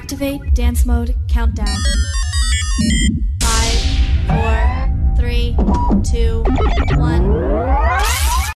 Activate dance mode countdown. Five, four, three, two, one.